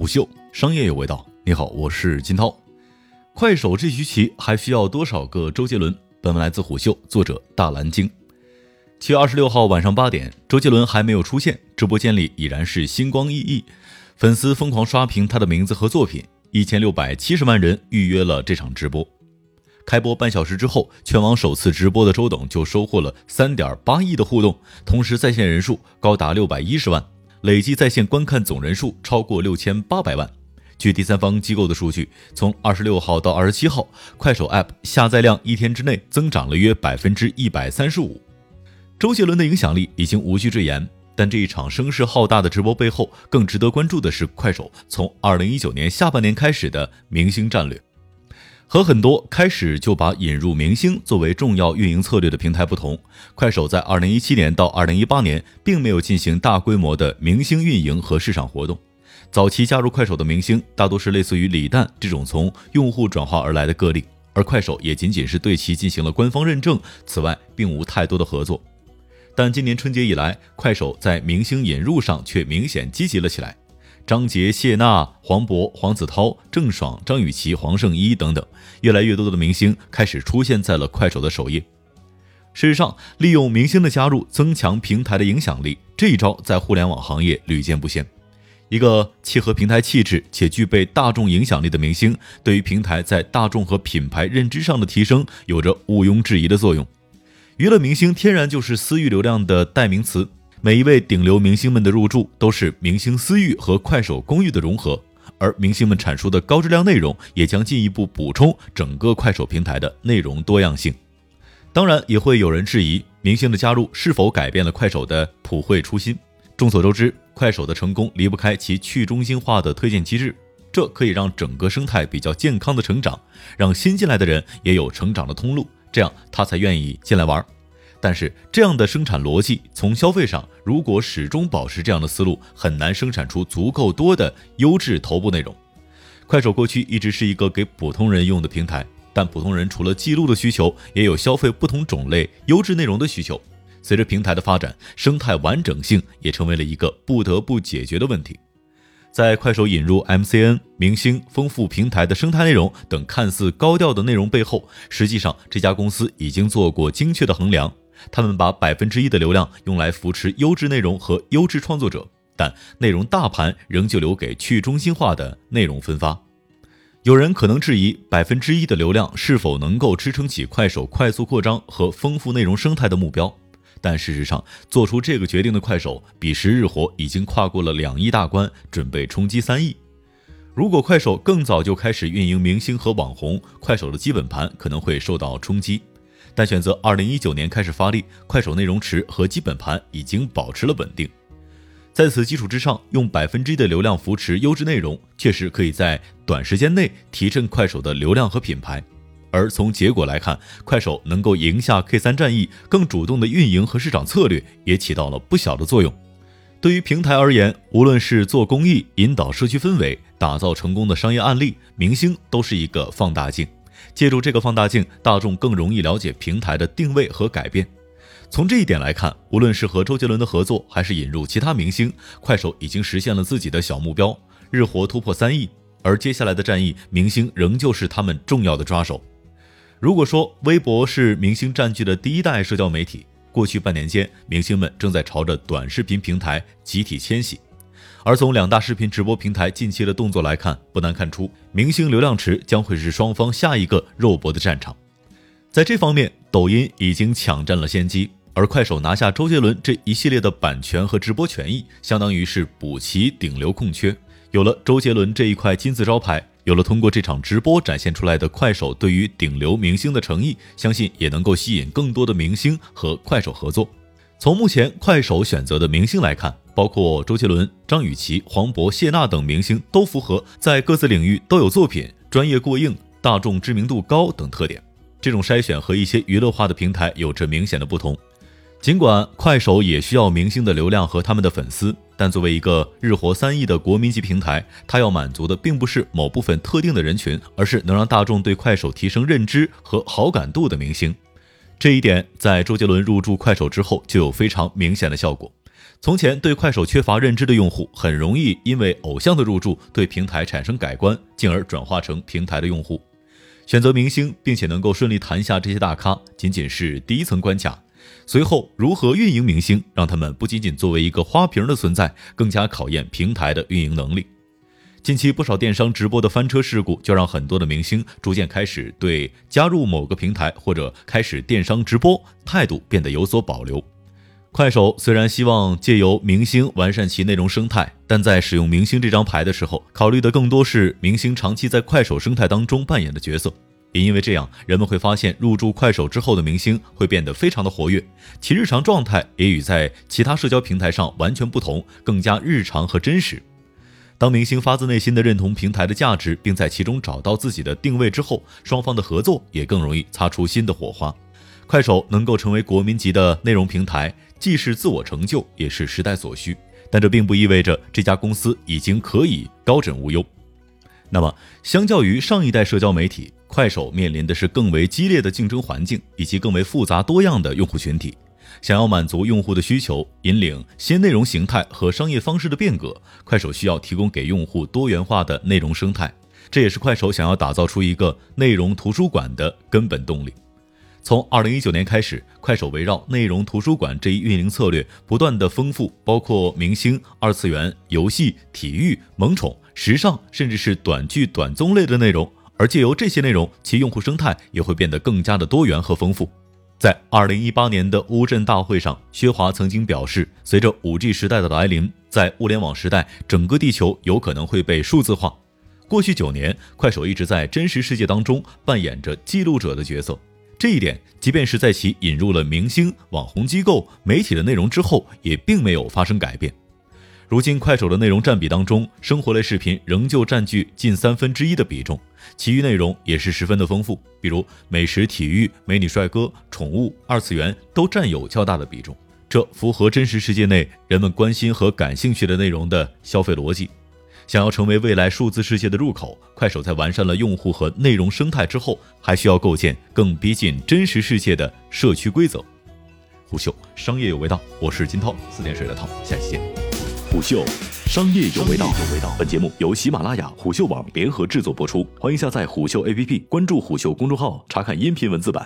虎嗅商业有味道。你好，我是金涛。快手这局棋还需要多少个周杰伦？本文来自虎嗅，作者大蓝鲸。七月二十六号晚上八点，周杰伦还没有出现，直播间里已然是星光熠熠，粉丝疯狂刷屏他的名字和作品，一千六百七十万人预约了这场直播。开播半小时之后，全网首次直播的周董就收获了三点八亿的互动，同时在线人数高达六百一十万。累计在线观看总人数超过六千八百万。据第三方机构的数据，从二十六号到二十七号，快手 App 下载量一天之内增长了约百分之一百三十五。周杰伦的影响力已经无需赘言，但这一场声势浩大的直播背后，更值得关注的是快手从二零一九年下半年开始的明星战略。和很多开始就把引入明星作为重要运营策略的平台不同，快手在2017年到2018年并没有进行大规模的明星运营和市场活动。早期加入快手的明星大多是类似于李诞这种从用户转化而来的个例，而快手也仅仅是对其进行了官方认证，此外并无太多的合作。但今年春节以来，快手在明星引入上却明显积极了起来。张杰、谢娜、黄渤、黄子韬、郑爽、张雨绮、黄圣依等等，越来越多的明星开始出现在了快手的首页。事实上，利用明星的加入增强平台的影响力，这一招在互联网行业屡见不鲜。一个契合平台气质且具备大众影响力的明星，对于平台在大众和品牌认知上的提升有着毋庸置疑的作用。娱乐明星天然就是私域流量的代名词。每一位顶流明星们的入驻，都是明星私域和快手公域的融合，而明星们阐述的高质量内容，也将进一步补充整个快手平台的内容多样性。当然，也会有人质疑明星的加入是否改变了快手的普惠初心。众所周知，快手的成功离不开其去中心化的推荐机制，这可以让整个生态比较健康的成长，让新进来的人也有成长的通路，这样他才愿意进来玩。但是这样的生产逻辑，从消费上，如果始终保持这样的思路，很难生产出足够多的优质头部内容。快手过去一直是一个给普通人用的平台，但普通人除了记录的需求，也有消费不同种类优质内容的需求。随着平台的发展，生态完整性也成为了一个不得不解决的问题。在快手引入 MCN 明星、丰富平台的生态内容等看似高调的内容背后，实际上这家公司已经做过精确的衡量。他们把百分之一的流量用来扶持优质内容和优质创作者，但内容大盘仍旧留给去中心化的内容分发。有人可能质疑，百分之一的流量是否能够支撑起快手快速扩张和丰富内容生态的目标？但事实上，做出这个决定的快手，彼时日活已经跨过了两亿大关，准备冲击三亿。如果快手更早就开始运营明星和网红，快手的基本盘可能会受到冲击。但选择二零一九年开始发力，快手内容池和基本盘已经保持了稳定。在此基础之上，用百分之一的流量扶持优质内容，确实可以在短时间内提振快手的流量和品牌。而从结果来看，快手能够赢下 K 三战役，更主动的运营和市场策略也起到了不小的作用。对于平台而言，无论是做公益、引导社区氛围、打造成功的商业案例，明星都是一个放大镜。借助这个放大镜，大众更容易了解平台的定位和改变。从这一点来看，无论是和周杰伦的合作，还是引入其他明星，快手已经实现了自己的小目标，日活突破三亿。而接下来的战役，明星仍旧是他们重要的抓手。如果说微博是明星占据的第一代社交媒体，过去半年间，明星们正在朝着短视频平台集体迁徙。而从两大视频直播平台近期的动作来看，不难看出，明星流量池将会是双方下一个肉搏的战场。在这方面，抖音已经抢占了先机，而快手拿下周杰伦这一系列的版权和直播权益，相当于是补齐顶流空缺。有了周杰伦这一块金字招牌，有了通过这场直播展现出来的快手对于顶流明星的诚意，相信也能够吸引更多的明星和快手合作。从目前快手选择的明星来看，包括周杰伦、张雨绮、黄渤、谢娜等明星都符合在各自领域都有作品、专业过硬、大众知名度高等特点。这种筛选和一些娱乐化的平台有着明显的不同。尽管快手也需要明星的流量和他们的粉丝，但作为一个日活三亿的国民级平台，它要满足的并不是某部分特定的人群，而是能让大众对快手提升认知和好感度的明星。这一点在周杰伦入驻快手之后就有非常明显的效果。从前对快手缺乏认知的用户，很容易因为偶像的入驻对平台产生改观，进而转化成平台的用户。选择明星并且能够顺利谈下这些大咖，仅仅是第一层关卡。随后如何运营明星，让他们不仅仅作为一个花瓶的存在，更加考验平台的运营能力。近期不少电商直播的翻车事故，就让很多的明星逐渐开始对加入某个平台或者开始电商直播态度变得有所保留。快手虽然希望借由明星完善其内容生态，但在使用明星这张牌的时候，考虑的更多是明星长期在快手生态当中扮演的角色。也因为这样，人们会发现入驻快手之后的明星会变得非常的活跃，其日常状态也与在其他社交平台上完全不同，更加日常和真实。当明星发自内心的认同平台的价值，并在其中找到自己的定位之后，双方的合作也更容易擦出新的火花。快手能够成为国民级的内容平台，既是自我成就，也是时代所需。但这并不意味着这家公司已经可以高枕无忧。那么，相较于上一代社交媒体，快手面临的是更为激烈的竞争环境，以及更为复杂多样的用户群体。想要满足用户的需求，引领新内容形态和商业方式的变革，快手需要提供给用户多元化的内容生态。这也是快手想要打造出一个内容图书馆的根本动力。从二零一九年开始，快手围绕内容图书馆这一运营策略，不断的丰富包括明星、二次元、游戏、体育、萌宠、时尚，甚至是短剧、短综类的内容。而借由这些内容，其用户生态也会变得更加的多元和丰富。在二零一八年的乌镇大会上，薛华曾经表示，随着五 G 时代的来临，在物联网时代，整个地球有可能会被数字化。过去九年，快手一直在真实世界当中扮演着记录者的角色，这一点，即便是在其引入了明星、网红机构、媒体的内容之后，也并没有发生改变。如今，快手的内容占比当中，生活类视频仍旧占据近三分之一的比重，其余内容也是十分的丰富，比如美食、体育、美女、帅哥、宠物、二次元都占有较大的比重。这符合真实世界内人们关心和感兴趣的内容的消费逻辑。想要成为未来数字世界的入口，快手在完善了用户和内容生态之后，还需要构建更逼近真实世界的社区规则。虎嗅商业有味道，我是金涛，四点水的涛，下期见。虎嗅，商业有味道。有味道本节目由喜马拉雅、虎嗅网联合制作播出，欢迎下载虎嗅 APP，关注虎嗅公众号，查看音频文字版。